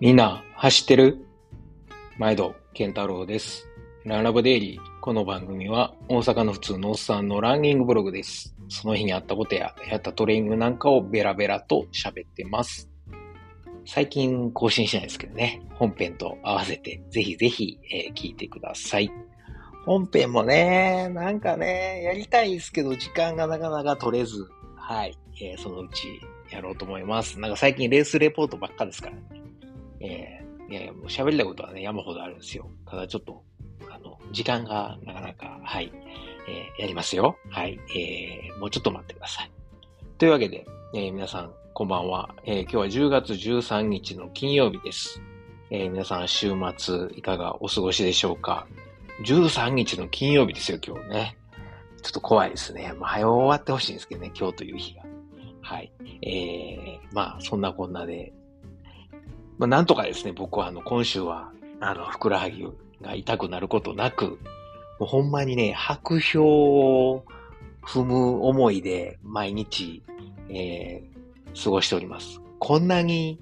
みんな走ってる？毎度健太郎です。ランラブデイリー。この番組は大阪の普通のおっさんのランニングブログです。その日にあったことややったトレーニングなんかをベラベラと喋ってます。最近更新しないですけどね。本編と合わせてぜひぜひ、えー聞いてください。本編もね、なんかね、やりたいですけど時間がなかなか取れず、はい、えーそのうちやろうと思います。なんか最近レースレポートばっかですからね。えーいやいや、もう喋りたいことはね、山ほどあるんですよ。ただちょっと、あの、時間がなかなか、はい、えーやりますよ。はい、えーもうちょっと待ってください。というわけで、えー皆さん、こんばんは、えー今日は10月13日の金曜日です。えー皆さん、週末、いかがお過ごしでしょうか ?13 日の金曜日ですよ、今日ね。ちょっと怖いですね。まあ、早終わってほしいんですけどね、今日という日が。はい。えー、まあ、そんなこんなで、まあ、なんとかですね、僕はあの、今週は、あの、ふくらはぎが痛くなることなく、もうほんまにね、白氷を踏む思いで毎日、えー、過ごしております。こんなに、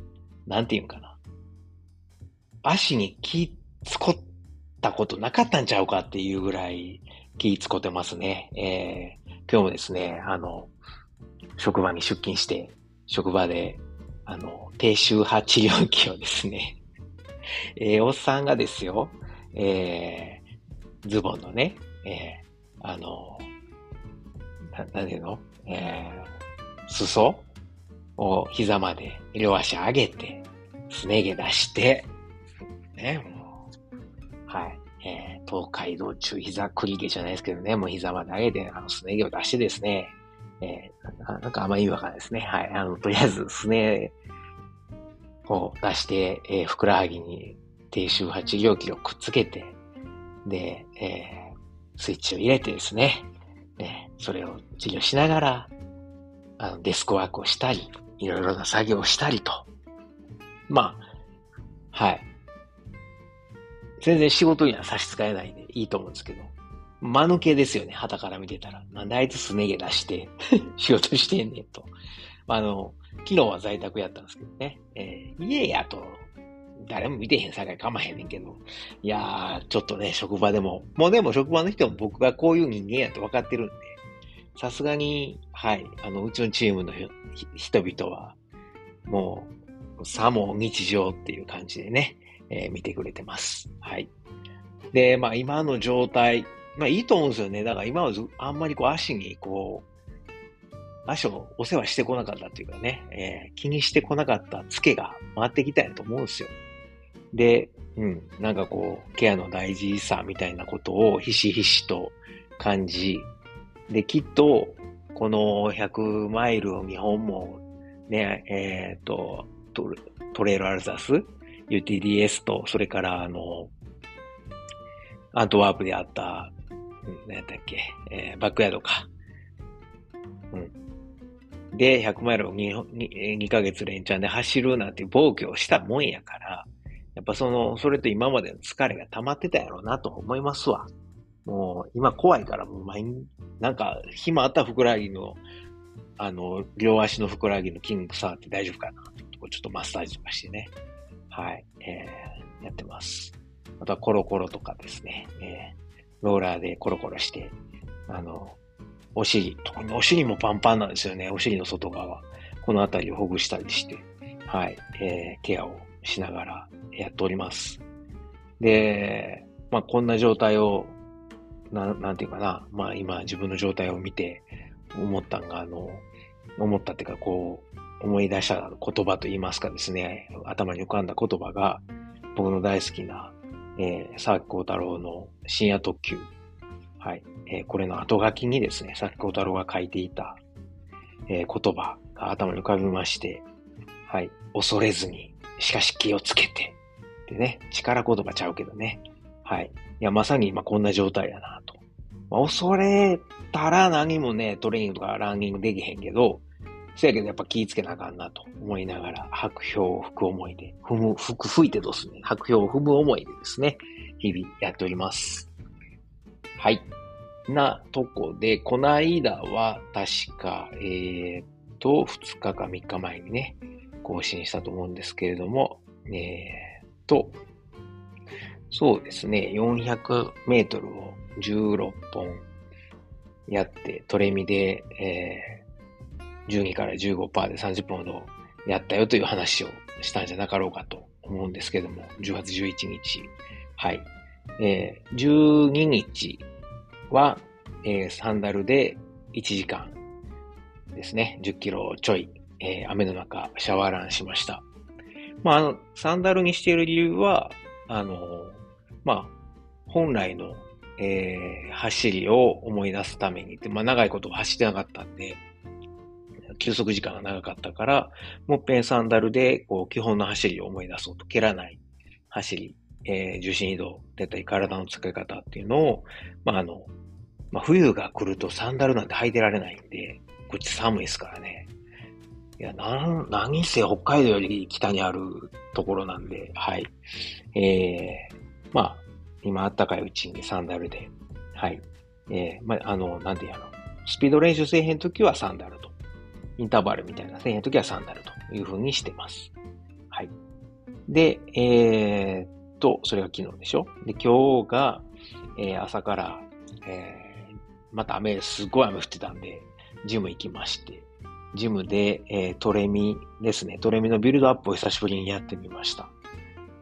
なんていうんかな。足に気つこったことなかったんちゃうかっていうぐらい気つこてますね。えー、今日もですね、あの、職場に出勤して、職場で、あの、低周波治療器をですね、えーおっさんがですよ、えー、ズボンのね、えー、あの、な、なんていうの？えー、裾を膝まで両足上げて、すね毛出して、ね、もう、はい、えー、東海道中膝栗毛じゃないですけどね、もう膝まで上げて、あの、すね毛を出してですね、えー、なんかあんま意味わかんないですね。はい。あの、とりあえず、すねを出して、えーふくらはぎに低周波治療器をくっつけて、で、えースイッチを入れてですね、えそれを治療しながら、あの、デスクワークをしたり、いろいろな作業をしたりと。まあ、はい。全然仕事には差し支えないんでいいと思うんですけど、間抜けですよね、旗から見てたら。なんであいつすね毛出して 仕事してんねんと。あの、昨日は在宅やったんですけどね。えー家やと、誰も見てへんさかいかまへんねんけど。いやー、ちょっとね、職場でも、もうでも職場の人も僕がこういう人間やって分かってるんで、さすがに、はい、あの、うちのチームのひ人々は、もう、さも日常っていう感じでね、えー見てくれてます。はい。で、まあ今の状態、まあいいと思うんですよね。だから今はずあんまりこう足にこう、足をお世話してこなかったっていうかね、えー気にしてこなかったツケが回ってきたんやと思うんですよ。で、うん、なんかこう、ケアの大事さみたいなことをひしひしと感じ、で、きっと、この100マイルを2本も、ね、えっ、と、トトレイルアルザス、UTDS と、それからあの、アントワープであった、何やったっけ、えーバックヤードか。うん。で、100マイルを 2, 2, 2ヶ月連チャンで走るなんて暴挙をしたもんやから、やっぱその、それと今までの疲れが溜まってたやろうなと思いますわ。もう、今怖いからもう毎日、なんか、暇あったふくらはぎの、あの、両足のふくらはぎの筋肉触って大丈夫かな？とちょっとマッサージとかしてね。はい。えー、やってます。あとはコロコロとかですね。えーローラーでコロコロして、あの、お尻、特にお尻もパンパンなんですよね。お尻の外側。このあたりをほぐしたりして、はい。えー、ケアをしながらやっております。で、まあ、こんな状態を、ななんていうかな。まあ、今自分の状態を見て思ったんが、あの、思ったっていうか、こう、思い出した言葉と言いますかですね、頭に浮かんだ言葉が、僕の大好きな、えー、沢木幸太郎の深夜特急。はい。えーこれの後書きにですね、沢木幸太郎が書いていた、えー言葉が頭に浮かびまして、はい。恐れずに、しかし気をつけて。でね、力言葉ちゃうけどね。はい。いや、まさに今こんな状態やなと。まあ、恐れたら何もね、トレーニングとかランニングできへんけど、せやけどやっぱ気ぃつけなあかんなと思いながら、白氷を吹く思いで、踏む、吹く、吹いてどうすね、白氷を踏む思いでですね、日々やっております。はい。なとこで、この間は確か、えーっと、2日か3日前にね、更新したと思うんですけれども、えー、と、そうですね、400メートルを16本やって、トレミで、えー、12から15%で30分ほどやったよという話をしたんじゃなかろうかと思うんですけども、10月11日。はい。えー、12日は、えー、サンダルで1時間ですね、10キロちょい、えー、雨の中、シャワーランしました。まあ、あの、サンダルにしている理由は、あの、まあ、本来の、えー、走りを思い出すためにって、まあ、長いこと走ってなかったんで、休息時間が長かったから、もっぺんサンダルで、こう、基本の走りを思い出そうと、蹴らない走り、えー、重心移動だったり体の使い方っていうのを、まあ、あの、まあ、冬が来るとサンダルなんて履いてられないんで、こっち寒いですからね。いや、なん、何せ北海道より北にあるところなんで、はい。えー、まあ、今暖かいうちにサンダルで、はい。えー、まあ、あの、なんていうの、スピード練習せえへんときはサンダルと、インターバルみたいなせえへんときはサンダルという風にしてます。はい。で、えー、っと、それが昨日でしょ？で、今日が、えー、朝から、えー、また雨、すごい雨降ってたんで、ジム行きまして、ジムで、えー、トレミですね。トレミのビルドアップを久しぶりにやってみました。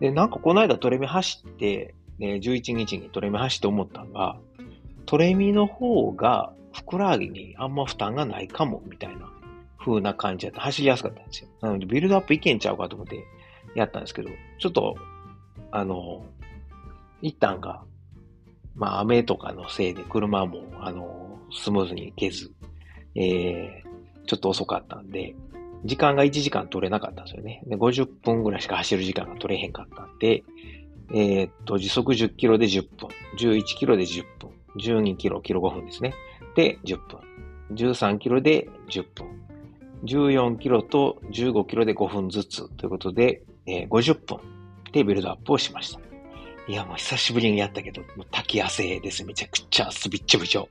で、なんかこの間トレミ走って、ね、11日にトレミ走って思ったのが、トレミの方がふくらはぎにあんま負担がないかも、みたいな風な感じだった。走りやすかったんですよ。なので、ビルドアップいけんちゃうかと思ってやったんですけど、ちょっと、あの、一旦が、まあ雨とかのせいで車も、あの、スムーズに行けず、えー、ちょっと遅かったんで、時間が1時間取れなかったんですよね。で、50分ぐらいしか走る時間が取れへんかったんで、えー、っと、時速10キロで10分、11キロで10分、12キロ、キロ5分ですね。で、10分、13キロで10分、14キロと15キロで5分ずつということで、えー、50分でビルドアップをしました。いや、もう久しぶりにやったけど、もう滝汗です。めちゃくちゃびっちょびちょ。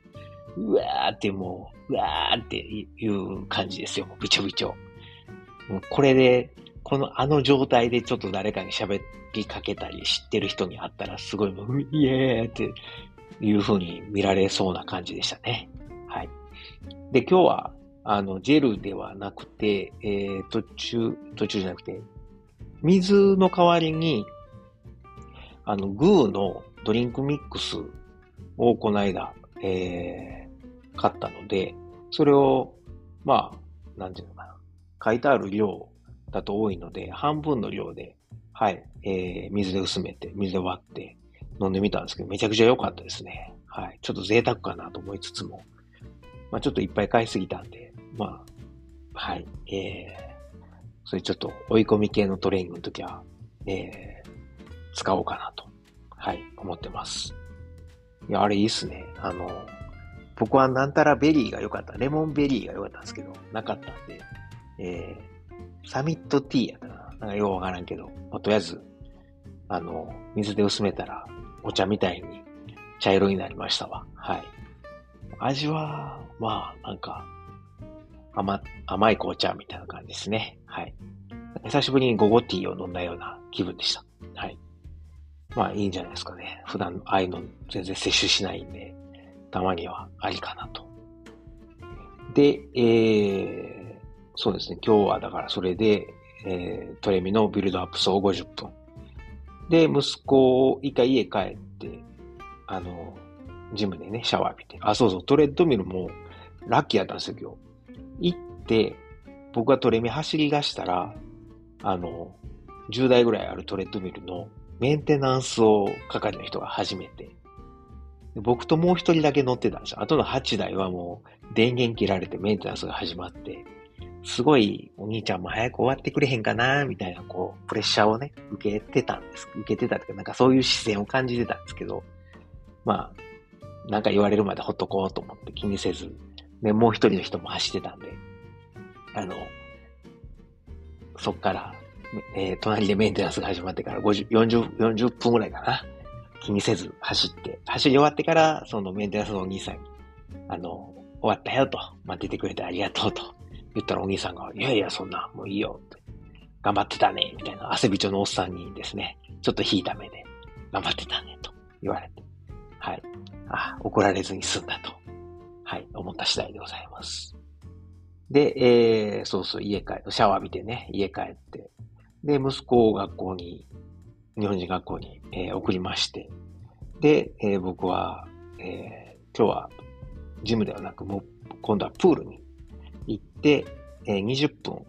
うわーってもう、うわーっていう感じですよ。もうびちょびちょ。もうこれで、このあの状態でちょっと誰かに喋りかけたり知ってる人に会ったらすごいもう、イエーっていう風に見られそうな感じでしたね。はい。で、今日は、あの、ジェルではなくて、えー、途中、途中じゃなくて、水の代わりに、あの、グーのドリンクミックスをこの間、えー、買ったので、それを、まあ、なんていうのかな。書いてある量だと多いので、半分の量で、はい、えー、水で薄めて、水で割って飲んでみたんですけど、めちゃくちゃ良かったですね。はい。ちょっと贅沢かなと思いつつも、まあちょっといっぱい買いすぎたんで、まあ、はい、えー、それちょっと追い込み系のトレーニングの時は、えー、使おうかなと、はい、思ってます。いや、あれいいっすね。あの、僕はなんたらベリーが良かった。レモンベリーが良かったんですけど、なかったんで、えー、サミットティーやったな。なんかようわからんけど、まあ、とりあえず、あの、水で薄めたら、お茶みたいに茶色になりましたわ。はい。味は、まあ、なんか、甘、甘い紅茶みたいな感じですね。はい。久しぶりに午後ティーを飲んだような気分でした。はい。まあ、いいんじゃないですかね。普段、ああいうの全然摂取しないんで、たまにはありかなと。で、えー、そうですね。今日はだからそれで、えー、トレミのビルドアップ総50分。で、息子を一回家帰って、あの、ジムでね、シャワー浴びて。あ、そうそう、トレッドミルもラッキーやったんですよ、今日。行って、僕がトレミ走り出したら、あの、10台ぐらいあるトレッドミルのメンテナンスを係の人が始めて、僕ともう一人だけ乗ってたんですよ。あとの8台はもう電源切られてメンテナンスが始まって、すごいお兄ちゃんも早く終わってくれへんかな、みたいな、こう、プレッシャーをね、受けてたんです。受けてたっていうか、なんかそういう視線を感じてたんですけど、まあ、なんか言われるまでほっとこうと思って気にせず、ね、もう一人の人も走ってたんで、あの、そっから、えー、隣でメンテナンスが始まってから50、40、40分ぐらいかな。気にせず走って、走り終わってから、そのメンテナンスのお兄さんに、あの、終わったよと、待っててくれてありがとうと。言ったらお兄さんが、いやいや、そんな、もういいよ。って頑張ってたね、みたいな、汗びちょのおっさんにですね、ちょっと引いた目で、頑張ってたね、と言われて、はい。あ、怒られずに済んだと、はい、思った次第でございます。で、えー、そうそう、家帰、シャワー浴びてね、家帰って、で、息子を学校に、日本人学校に、えー、送りまして、で、えー、僕は、えー、今日はジムではなく、もう今度はプールに行って、えー、20分、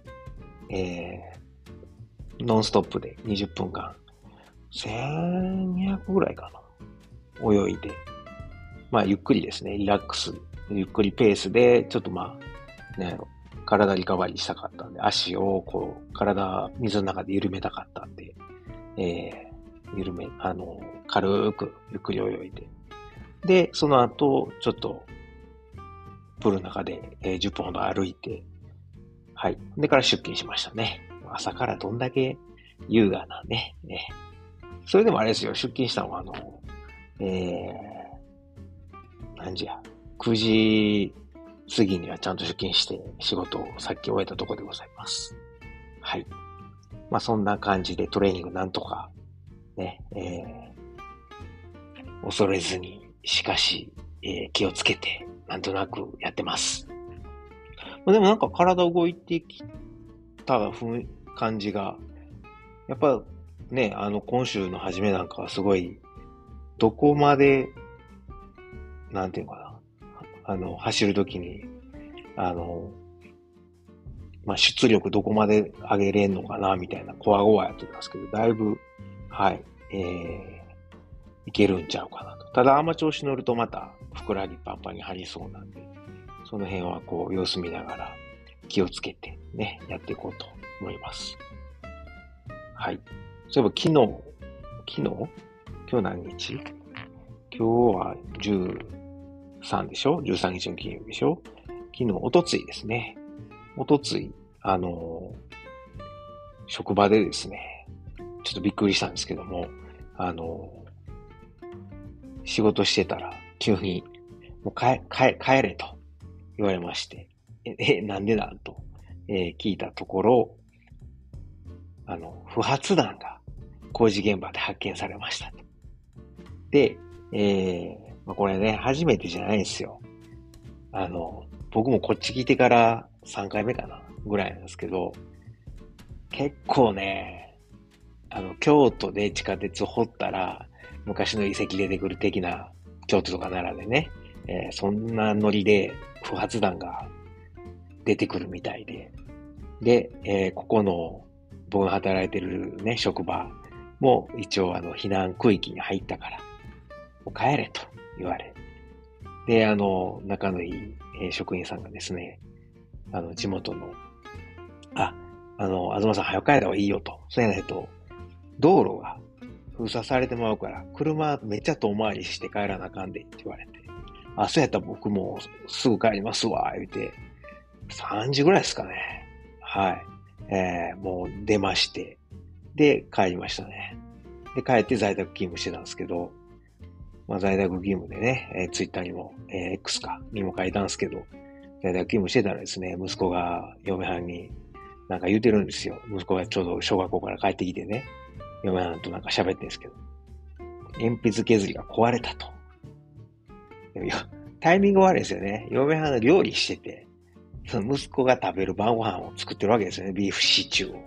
えー、ノンストップで20分間、1200ぐらいかな。泳いで、まあ、ゆっくりですね、リラックス、ゆっくりペースで、ちょっとまあ、ね、体リカバリーしたかったんで、足をこう、体、水の中で緩めたかったんで、えー、緩め、あの、軽く、ゆっくり泳いで。で、その後、ちょっと、プールの中で、えー、10分ほど歩いて、はい。でから出勤しましたね。朝からどんだけ優雅なね、ね。それでもあれですよ、出勤したのは、あの、えー、何時や、9時過ぎにはちゃんと出勤して仕事をさっき終えたとこでございます。はい。まあそんな感じでトレーニングなんとか、ね、えー、恐れずに、しかし、えー、気をつけて、なんとなくやってます。までもなんか体動いてきた感じが、やっぱね、あの今週の初めなんかはすごい、どこまで、なんていうのかな、あの、走るときに、あの、まあ、出力どこまで上げれんのかな、みたいな、コアゴアやってたんですけど、だいぶ、はい、えー、いけるんちゃうかなと。ただ、あんま調子乗るとまた、ふくらはぎパンパンに張りそうなんで、その辺はこう様子見ながら気をつけてね、やっていこうと思います。はい。そういえば昨日、昨日？今日何日？今日は10 13でしょ ?13 日の金曜日でしょ？昨日、おとついですね。おとつい、あの職場でですね、ちょっとびっくりしたんですけども、あの仕事してたら急に、もう帰、帰、帰れと。言われまして、え、えなんでなんと、えー、聞いたところ、あの、不発弾が工事現場で発見されました。で、えー、まあ、これね、初めてじゃないですよ。あの、僕もこっち来てから3回目かな、ぐらいなんですけど、結構ね、あの、京都で地下鉄掘ったら、昔の遺跡出てくる的な、京都とか奈良でね、えー、そんなノリで不発弾が出てくるみたいで、で、えー、ここの僕が働いてるね、職場も一応あの避難区域に入ったから、もう帰れと言われ。で、あの、仲のいい、職員さんがですね、あの、地元の、あ、あの、東さん早く帰った方がいいよと。そうやないと、道路が封鎖されてまうから、車めっちゃ遠回りして帰らなあかんでって言われて。あ、そうやったら僕もすぐ帰りますわ、言うて、3時ぐらいですかね。はい。えー、もう出まして、で、帰りましたね。で、帰って在宅勤務してたんですけど、まあ、在宅勤務でね、えー、ツイッターにも、えー、X か、にも書いたんですけど、在宅勤務してたらですね、息子が嫁はんになんか言うてるんですよ。息子がちょうど小学校から帰ってきてね、嫁はんとなんか喋ってるんですけど、鉛筆削りが壊れたと。タイミング悪いですよね。嫁はんが料理してて、その息子が食べる晩ご飯を作ってるわけですよね。ビーフシチューを。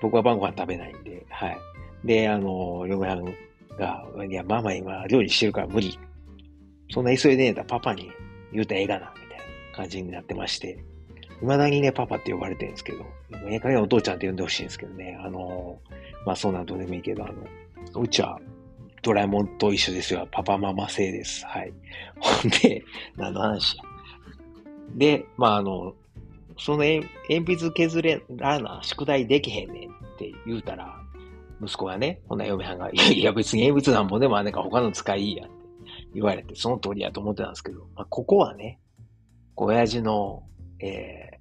僕は晩ご飯食べないんで、はい。で、あの、嫁はんが、いや、ママ今料理してるから無理。そんな急いでねえたらパパに言うたらええがな、みたいな感じになってまして。未だにね、パパって呼ばれてるんですけど、ええ加減お父ちゃんって呼んでほしいんですけどね。あの、まあそんなんどうでもいいけど、あの、うちはドラえもんと一緒ですよ。パパママ製です。はい。ほんで、何の話や。で、まあ、あの、その鉛筆削れらな、宿題できへんねんって言うたら、息子がね、ほんな嫁はんが、いやいや別に鉛筆なんぼでもあんねんか他の使いいやって言われて、その通りやと思ってたんですけど、まあ、ここはね、親父の、え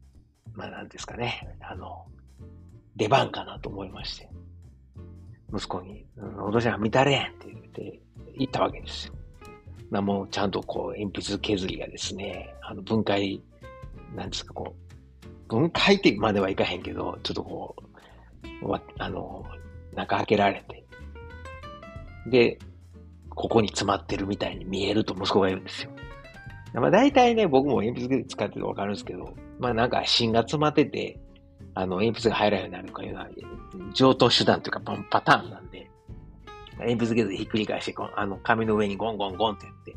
ー、まあなんですかね、あの、出番かなと思いまして。息子に、お父ちゃん見たれんって言って言ったわけですよ。なもうちゃんとこう鉛筆削りがですね、あの分解、なんですかこう、分解ってまではいかへんけど、ちょっとこう、わあの、中開けられて、で、ここに詰まってるみたいに見えると息子が言うんですよ。まあ大体ね、僕も鉛筆で使っててわかるんですけど、まあなんか芯が詰まってて、あの、鉛筆が入らないようになるかいうのは、上等手段というかパターンなんで、鉛筆削でひっくり返して、あの、紙の上にゴンゴンゴンってやって、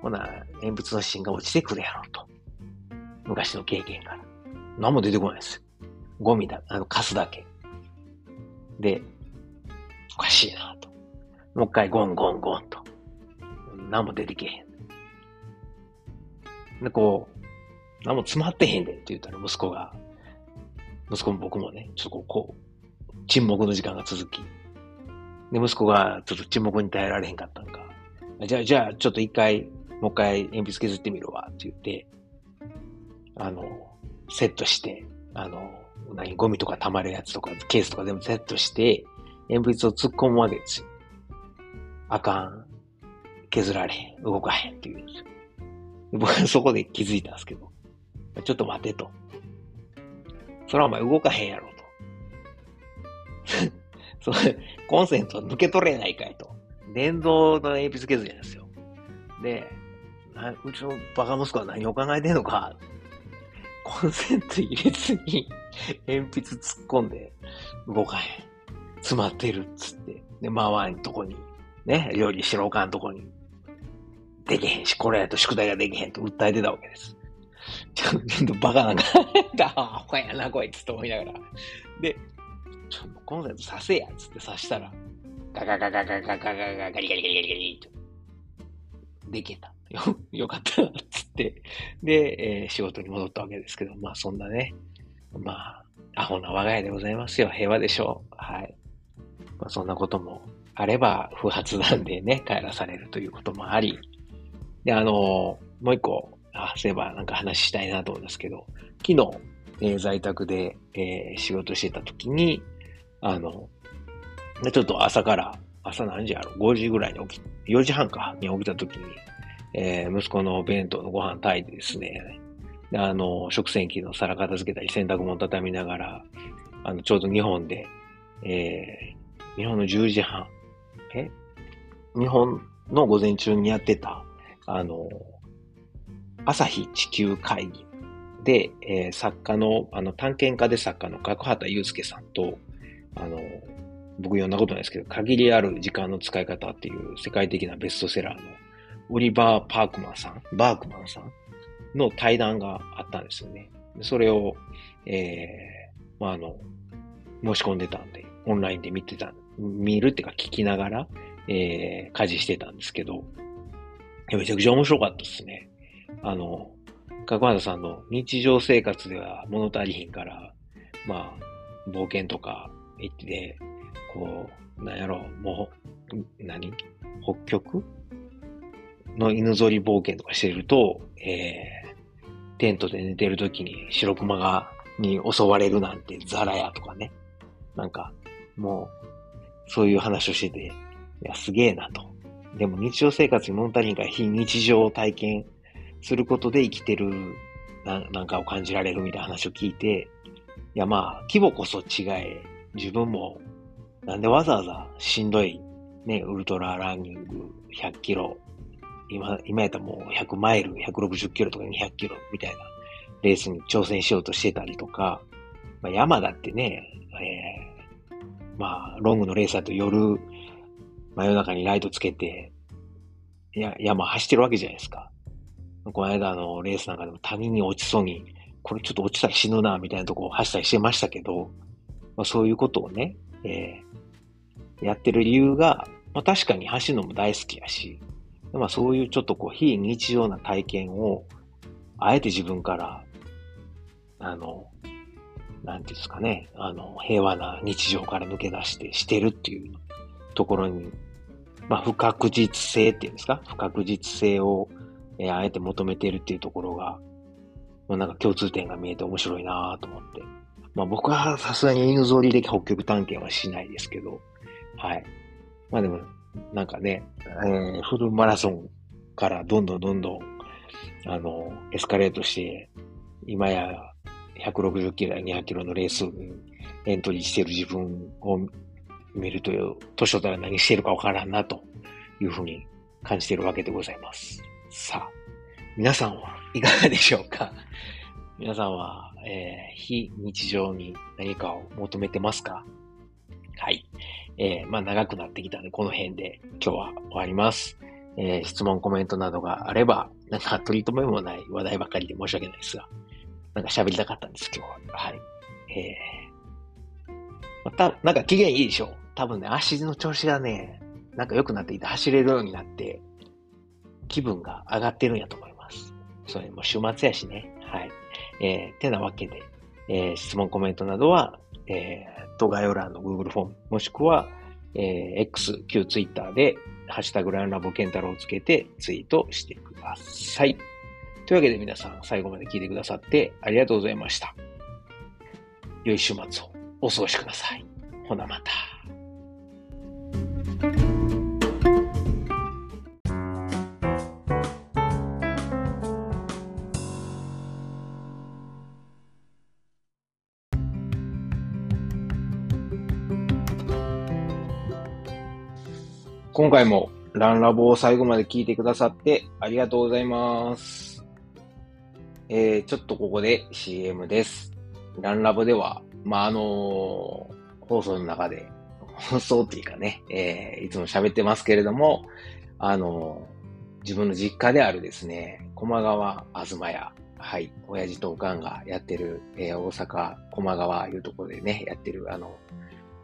ほな、鉛筆の芯が落ちてくるやろうと。昔の経験から。何も出てこないです。ゴミだ、あの、カスだけ。で、おかしいなと。もう一回ゴンゴンゴンと。何も出てけへん。で、こう、何も詰まってへんでって言ったら息子が、息子も僕もね、ちょっとこう、こう沈黙の時間が続き、で、息子がちょっと沈黙に耐えられへんかったんか、じゃあ、じゃあ、ちょっと一回、もう一回鉛筆削ってみるわって言って、あの、セットして、あの、何、ゴミとか溜まるやつとか、ケースとか全部セットして、鉛筆を突っ込むわけですよ。あかん。削られへん。動かへんって言うんですよ。僕は そこで気づいたんですけど、ちょっと待てと。それはお前動かへんやろと。それ、コンセント抜け取れないかいと。電動の鉛筆削りなんですよ。で、うちのバカ息子は何を考えてんのか。コンセント入れずに 鉛筆突っ込んで動かへん。詰まってるっつって。で、周りのとこに、ね、料理しろかんとこにできへんし、これやと宿題ができへんと訴えてたわけです。ちょっとバカなんかだ、アホやな、こいつと思いながら。で、ちょっとコンセントさせや、つって刺したら、ガガガガガガガガガガリガリガリガリガリと。できた。よ、よかった、つって。で、えー、仕事に戻ったわけですけど、まあそんなね、まあ、アホな我が家でございますよ。平和でしょう。はい。まあそんなこともあれば、不発なんでね、帰らされるということもあり、で、あの、もう一個、あ、そういえばなんか話したいなと思うんですけど、昨日、えー、在宅で、えー、仕事してた時に、あの、ちょっと朝から、朝何時やろ ?5 時ぐらいに起き、4時半かに起きた時に、えー、息子の弁当のご飯炊いてですね、あの、食洗機の皿片付けたり洗濯物畳みながら、あの、ちょうど日本で、え、日本の10時半、え？日本の午前中にやってた、あの、朝日地球会議で、えー、作家の、あの、探検家で作家の角畑祐介さんと、あの、僕読んだことないですけど、限りある時間の使い方っていう世界的なベストセラーのオリバー・パークマンさん、バークマンさんの対談があったんですよね。それを、えー、まあ、あの、申し込んでたんで、オンラインで見てたん、見るっていうか聞きながら、えー、家事してたんですけど、めちゃくちゃ面白かったですね。あの、角畑さんの日常生活では物足りひんから、まあ、冒険とか行って、こう、なんやろ、もう、何北極？の犬ぞり冒険とかしてると、えー、テントで寝てる時に白熊が、に襲われるなんてザラやとかね。なんか、もう、そういう話をしてて、いや、すげえなと。でも日常生活に物足りんから非日常を体験することで生きてるななんかを感じられるみたいな話を聞いて、いやまあ、規模こそ違え、自分もなんでわざわざしんどいね、ウルトラランニング100キロ、今、今やったらもう100マイル、160キロとか200キロみたいなレースに挑戦しようとしてたりとか、まあ、山だってね、えー、まあ、ロングのレースだと夜、真夜中にライトつけて、いや、山走ってるわけじゃないですか。この間のレースなんかでも谷に落ちそうに、これちょっと落ちたら死ぬな、みたいなとこを走ったりしてましたけど、まあ、そういうことをね、えー、やってる理由が、まあ、確かに走るのも大好きやし、まあ、そういうちょっとこう非日常な体験を、あえて自分から、あの、なんていうんですかね、あの、平和な日常から抜け出してしてるっていうところに、まあ、不確実性っていうんですか？不確実性を、えー、あえて求めてるっていうところが、まあ、なんか共通点が見えて面白いなと思って。まあ僕はさすがに犬ぞりで北極探検はしないですけど、はい。まあでも、なんかね、えー、フルマラソンからどんどんどんどん、あの、エスカレートして、今や160キロや200キロのレースにエントリーしてる自分を見ると、年を取ったら何してるかわからんなというふうに感じているわけでございます。さあ、皆さんはいかがでしょうか？皆さんは、えー、非日常に何かを求めてますか？はい。えー、まあ長くなってきたんで、この辺で今日は終わります。えー、質問、コメントなどがあれば、なんか取り留めもない話題ばかりで申し訳ないですが、なんか喋りたかったんです、今日は。はい。えー、また、なんか機嫌いいでしょ多分ね、足の調子がね、なんか良くなっていて走れるようになって、気分が上がってるんやと思います。それも週末やしね。はい。えー、てなわけで、えー、質問、コメントなどは、えー、と概要欄の Google フォーム、もしくは、えー、X、旧 Twitter で、ハッシュタグランラボケンタロウをつけてツイートしてください。というわけで皆さん最後まで聞いてくださってありがとうございました。良い週末をお過ごしください。ほなまた。今回もランラボを最後まで聞いてくださってありがとうございます。えー、ちょっとここで CM です。ランラボでは、まあ、あのー、放送の中で、放送っていうかね、えー、いつも喋ってますけれども、あのー、自分の実家であるですね、駒川あずま屋、はい、親父とおかんがやってる、えー、大阪駒川いうところでね、やってる、あの、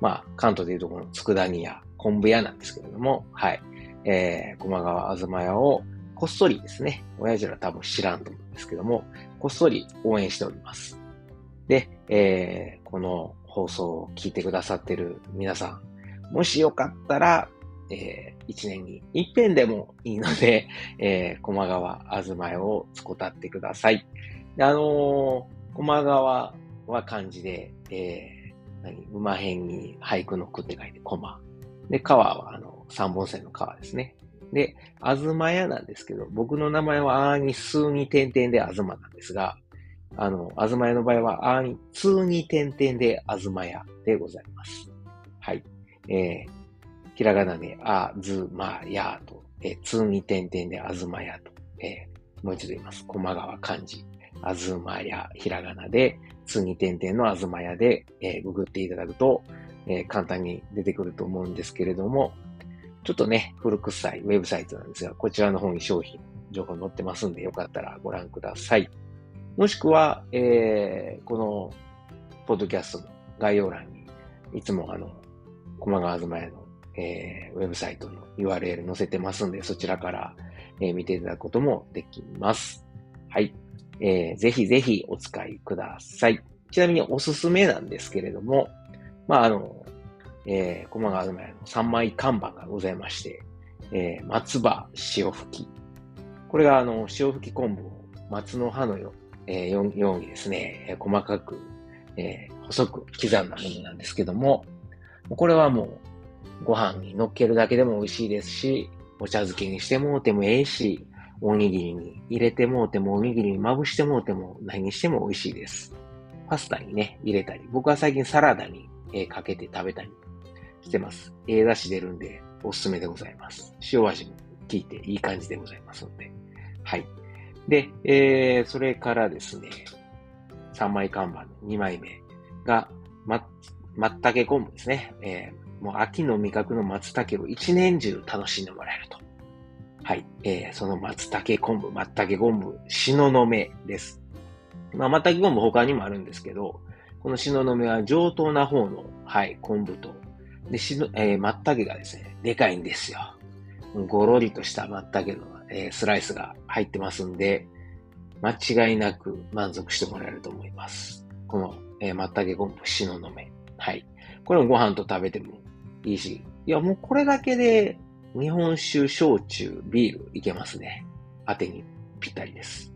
まあ、関東でいうところの佃煮屋、昆布屋なんですけれども、はい。えー、駒川あずま屋をこっそりですね、親父ら多分知らんと思うんですけども、こっそり応援しております。で、えー、この放送を聞いてくださってる皆さん、もしよかったら、えー、一年に一遍でもいいので、えー、駒川あずま屋をつこたってください。あのー、駒川は漢字で、えー、何？馬辺に俳句の句って書いて駒。で、川は、あの、三本線の川ですね。で、あずまやなんですけど、僕の名前はあーに数に点々であずまなんですが、あの、あずまやの場合はあーに通に点々であずまやでございます。はい。えー、ひらがなであずまやと、えー、通に点々であずまやと、えー、もう一度言います。駒川漢字。あずまや、ひらがなで、通に点々のあずまやで、えー、ググっていただくと、えー、簡単に出てくると思うんですけれども、ちょっとね、古臭いウェブサイトなんですが、こちらの方に商品、情報載ってますんで、よかったらご覧ください。もしくは、えー、この、ポッドキャストの概要欄に、いつもあの、駒川東屋の、えー、ウェブサイトの URL 載せてますんで、そちらから、えー、見ていただくこともできます。はい。えー、ぜひぜひお使いください。ちなみにおすすめなんですけれども、まあ、あの、えー、駒川東屋の3枚看板がございまして、えー、松葉塩吹き。これが、あの、塩吹き昆布を松の葉のよ,、えー、ようにですね、細かく、えー、細く刻んだものなんですけども、これはもう、ご飯に乗っけるだけでも美味しいですし、お茶漬けにしてもうてもええし、おにぎりに入れてもうても、おにぎりにまぶしてもうても、何にしても美味しいです。パスタにね、入れたり、僕は最近サラダにえー、かけて食べたりしてます。ええ出汁出るんで、おすすめでございます。塩味も効いていい感じでございますので。はい。で、えー、それからですね、3枚看板の2枚目が、ま、松茸昆布ですね。えー、もう秋の味覚の松茸を一年中楽しんでもらえると。はい。えー、その松茸昆布、松茸昆布、しののめです。まあ、松茸昆布他にもあるんですけど、この東雲は上等な方の、はい、昆布と、で、しの、えー、松茸がですね、でかいんですよ。ごろりとした松茸の、えー、スライスが入ってますんで、間違いなく満足してもらえると思います。この、えー、松茸昆布、しののめ。はい。これもご飯と食べてもいいし、いや、もうこれだけで日本酒、焼酎、ビールいけますね。当てにぴったりです。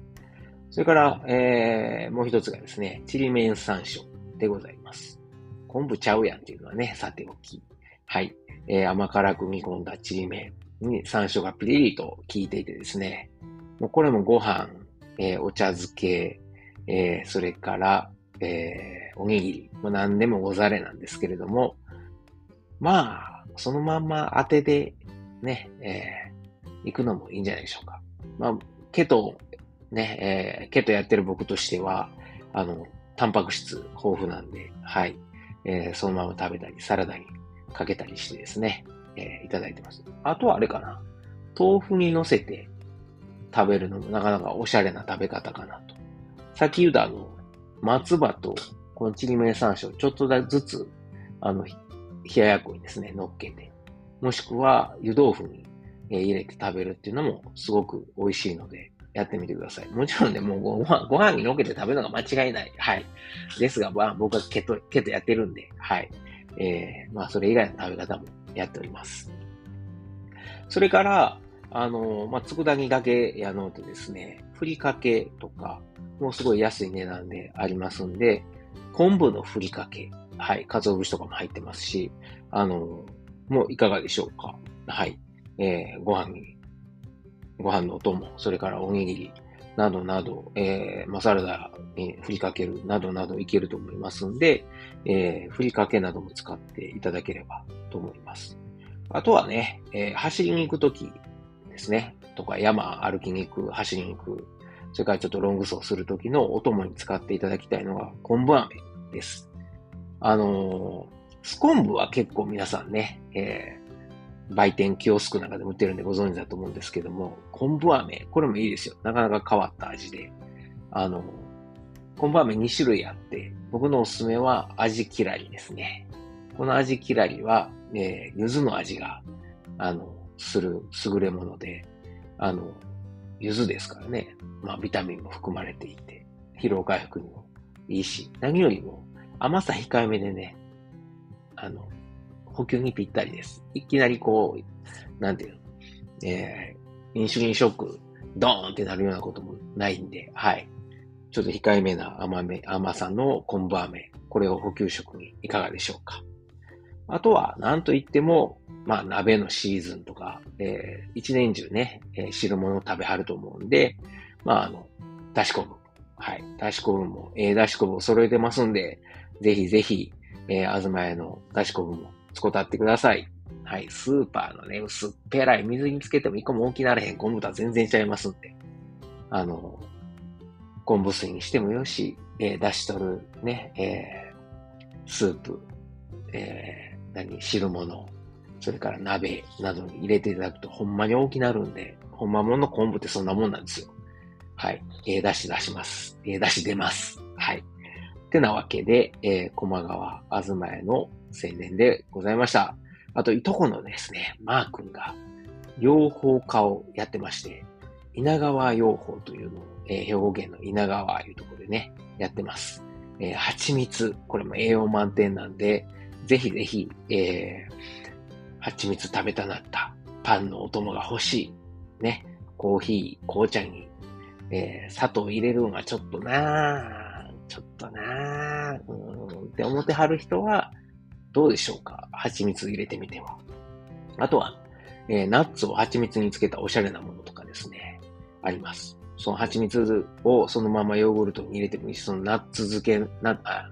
それから、えー、もう一つがですね、ちりめん山椒。でございます。昆布ちゃうやんっていうのはね、さておき。はい。えー、甘辛く煮込んだちりめんに山椒がピリリと効いていてですね、もうこれもご飯、えー、お茶漬け、えー、それから、えー、おにぎり、まあ、何でもござれなんですけれども、まあ、そのまんま当てでね、えー、行くのもいいんじゃないでしょうか。まあ、ケト、ね、えー、ケトやってる僕としては、あの、タンパク質豊富なんで、はい、えー、そのまま食べたり、サラダにかけたりしてですね、えー、いただいてます。あとはあれかな。豆腐に乗せて食べるのもなかなかおしゃれな食べ方かなと。さっき言ったあの、松葉とこのちりめん山椒ちょっとずつ、あの、冷ややっこにですね、乗っけて、もしくは湯豆腐に入れて食べるっていうのもすごく美味しいので、やってみてください。もちろんね、もうご飯、ご飯に乗っけて食べるのが間違いない。はい。ですが、まあ、僕はケト、ケトやってるんで、はい。えー、まあ、それ以外の食べ方もやっております。それから、あの、まあ、佃煮だけやのうとですね、ふりかけとか、もうすごい安い値段でありますんで、昆布のふりかけ、はい、鰹節とかも入ってますし、あの、もういかがでしょうか。はい。えー、ご飯に、ご飯のお供、それからおにぎり、などなど、えー、マサラダに振りかけるなどなどいけると思いますんで、えー、ふりかけなども使っていただければと思います。あとはね、えー、走りに行くときですね、とか山歩きに行く、走りに行く、それからちょっとロング走するときのお供に使っていただきたいのが昆布飴です。あのー、ス昆布は結構皆さんね、えー、売店キオスクなんかでも売ってるんでご存知だと思うんですけども、昆布飴、これもいいですよ。なかなか変わった味で。あの、昆布飴2種類あって、僕のおすすめは味きらりですね。この味きらりは、えー、柚子の味が、あの、する優れもので、あの、柚子ですからね。まあ、ビタミンも含まれていて、疲労回復にもいいし、何よりも甘さ控えめでね、あの、補給にぴったりです。いきなりこう、なんていうの、えー、インシュリンショック、ドーンってなるようなこともないんで、はい。ちょっと控えめな甘め、甘さの昆布飴、これを補給食にいかがでしょうか。あとは、なんといっても、まあ、鍋のシーズンとか、えー、一年中ね、えー、汁物を食べはると思うんで、まあ、あの、だし昆布。はい。だし昆布も、えー、だし昆布を揃えてますんで、ぜひぜひ、えー、あずまやのだし昆布も使ってください。はい。スーパーのね、薄っぺらい水につけても一個も大きなれへん昆布とは全然ちゃいますんで。あの、昆布水にしてもよし、えー、出し取るね、えー、スープ、えー、何、汁物、それから鍋などに入れていただくとほんまに大きなるんで、ほんまもの昆布ってそんなもんなんですよ。はい。えー、出し出します。えー、出し出ます。はい。ってなわけで、えー、駒川あずまやの青年でございました。あと、いとこのですね、マー君が、養蜂家をやってまして、稲川養蜂というのを、えー、兵庫県の稲川というところでね、やってます。えー、蜂蜜、これも栄養満点なんで、ぜひぜひ、えー、蜂蜜食べたなったパンのお供が欲しい。ね。コーヒー、紅茶に、えー、砂糖入れるのがちょっとなぁ、ちょっとなぁ、うんって思ってはる人は、どうでしょうか？蜂蜜入れてみては。あとは、えー、ナッツを蜂蜜につけたおしゃれなものとかですね、あります。その蜂蜜をそのままヨーグルトに入れてもいいし、そのナッツ漬け、な、あ、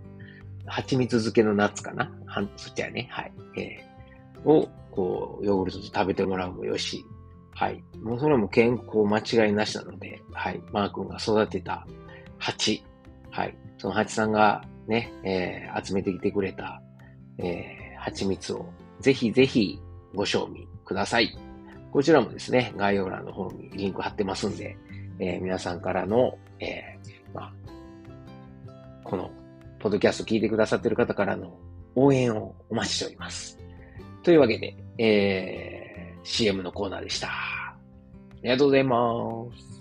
蜂蜜漬けのナッツかな？はそっちはね、はい。えー、を、こう、ヨーグルトと食べてもらうもよし、はい。もうそれも健康間違いなしなので、はい。マー君が育てた蜂、はい。その蜂さんがね、えー、集めてきてくれた、えー、蜂蜜をぜひぜひご賞味ください。こちらもですね、概要欄の方にリンク貼ってますんで、えー、皆さんからの、えー、まあ、この、ポッドキャスト聞いてくださってる方からの応援をお待ちしております。というわけで、えー、CM のコーナーでした。ありがとうございます。